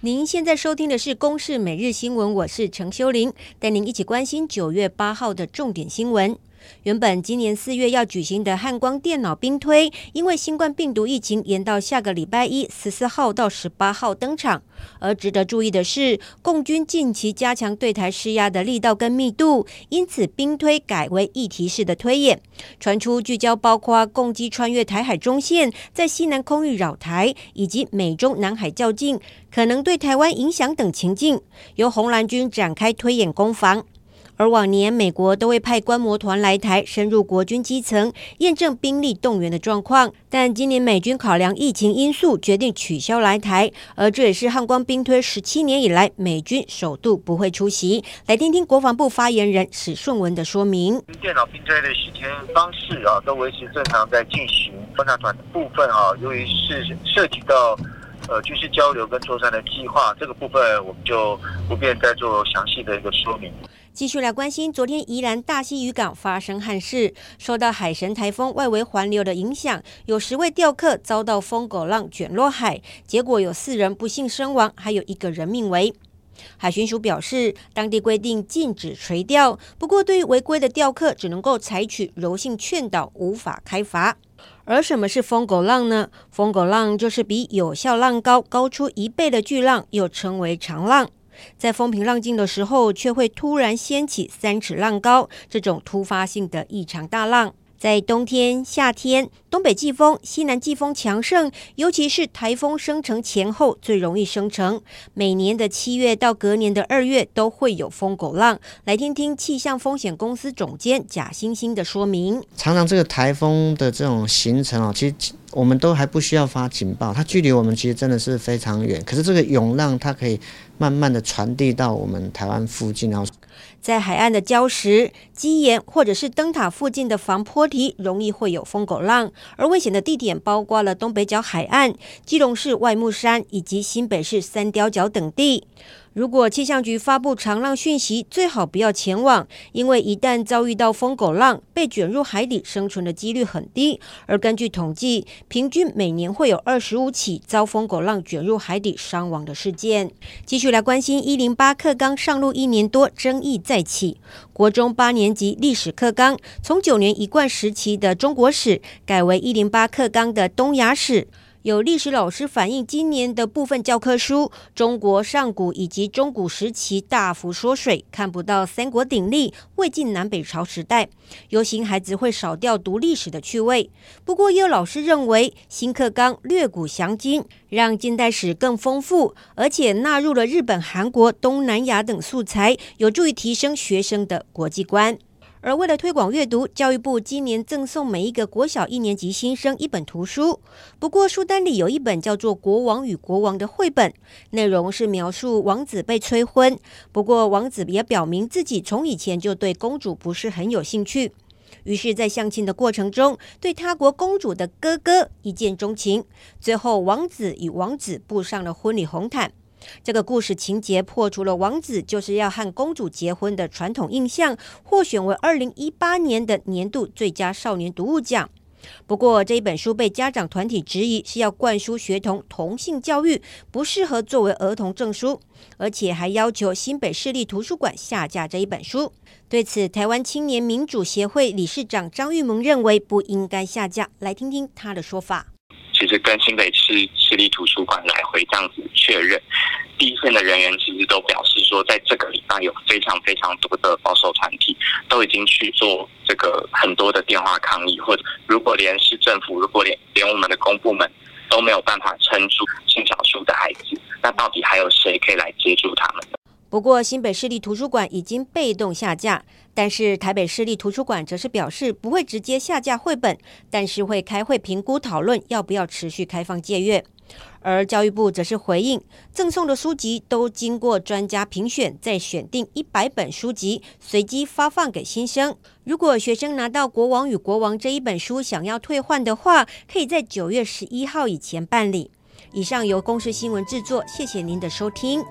您现在收听的是《公视每日新闻》，我是陈修玲，带您一起关心九月八号的重点新闻。原本今年四月要举行的汉光电脑兵推，因为新冠病毒疫情延到下个礼拜一十四号到十八号登场。而值得注意的是，共军近期加强对台施压的力道跟密度，因此兵推改为议题式的推演，传出聚焦包括共机穿越台海中线，在西南空域扰台，以及美中南海较劲可能对台湾影响等情境，由红蓝军展开推演攻防。而往年美国都会派观摩团来台，深入国军基层，验证兵力动员的状况。但今年美军考量疫情因素，决定取消来台，而这也是汉光兵推十七年以来美军首度不会出席。来听听国防部发言人史顺文的说明：电脑兵推的时间方式啊，都维持正常在进行。观察团的部分啊，由于是涉及到呃军事交流跟作战的计划，这个部分我们就不便再做详细的一个说明。继续来关心，昨天宜兰大溪渔港发生憾事，受到海神台风外围环流的影响，有十位钓客遭到疯狗浪卷落海，结果有四人不幸身亡，还有一个人命危。海巡署表示，当地规定禁止垂钓，不过对于违规的钓客，只能够采取柔性劝导，无法开罚。而什么是疯狗浪呢？疯狗浪就是比有效浪高高出一倍的巨浪，又称为长浪。在风平浪静的时候，却会突然掀起三尺浪高，这种突发性的异常大浪。在冬天、夏天，东北季风、西南季风强盛，尤其是台风生成前后最容易生成。每年的七月到隔年的二月都会有风狗浪。来听听气象风险公司总监贾欣欣的说明。常常这个台风的这种形成啊，其实我们都还不需要发警报，它距离我们其实真的是非常远。可是这个涌浪它可以慢慢的传递到我们台湾附近，然后。在海岸的礁石、基岩或者是灯塔附近的防坡堤，容易会有风狗浪。而危险的地点包括了东北角海岸、基隆市外木山以及新北市三貂角等地。如果气象局发布长浪讯息，最好不要前往，因为一旦遭遇到疯狗浪，被卷入海底生存的几率很低。而根据统计，平均每年会有二十五起遭疯狗浪卷入海底伤亡的事件。继续来关心一零八课纲上路一年多，争议再起。国中八年级历史课纲从九年一贯时期的中国史改为一零八课纲的东亚史。有历史老师反映，今年的部分教科书中国上古以及中古时期大幅缩水，看不到三国鼎立、魏晋南北朝时代，忧心孩子会少掉读历史的趣味。不过，也有老师认为，新课纲略古详今，让近代史更丰富，而且纳入了日本、韩国、东南亚等素材，有助于提升学生的国际观。而为了推广阅读，教育部今年赠送每一个国小一年级新生一本图书。不过书单里有一本叫做《国王与国王》的绘本，内容是描述王子被催婚。不过王子也表明自己从以前就对公主不是很有兴趣，于是，在相亲的过程中，对他国公主的哥哥一见钟情。最后，王子与王子步上了婚礼红毯。这个故事情节破除了王子就是要和公主结婚的传统印象，获选为二零一八年的年度最佳少年读物奖。不过这一本书被家长团体质疑是要灌输学童同性教育，不适合作为儿童证书，而且还要求新北市立图书馆下架这一本书。对此，台湾青年民主协会理事长张玉萌认为不应该下架。来听听他的说法。其实跟新北市市立图书馆来回这样子确认，第一线的人员其实都表示说，在这个礼拜有非常非常多的保守团体都已经去做这个很多的电话抗议，或者如果连市政府，如果连连我们的公部门都没有办法撑住性少数的孩子，那到底还有谁可以来接住他们？不过，新北市立图书馆已经被动下架，但是台北市立图书馆则是表示不会直接下架绘本，但是会开会评估讨论要不要持续开放借阅。而教育部则是回应，赠送的书籍都经过专家评选，再选定一百本书籍，随机发放给新生。如果学生拿到《国王与国王》这一本书想要退换的话，可以在九月十一号以前办理。以上由公视新闻制作，谢谢您的收听。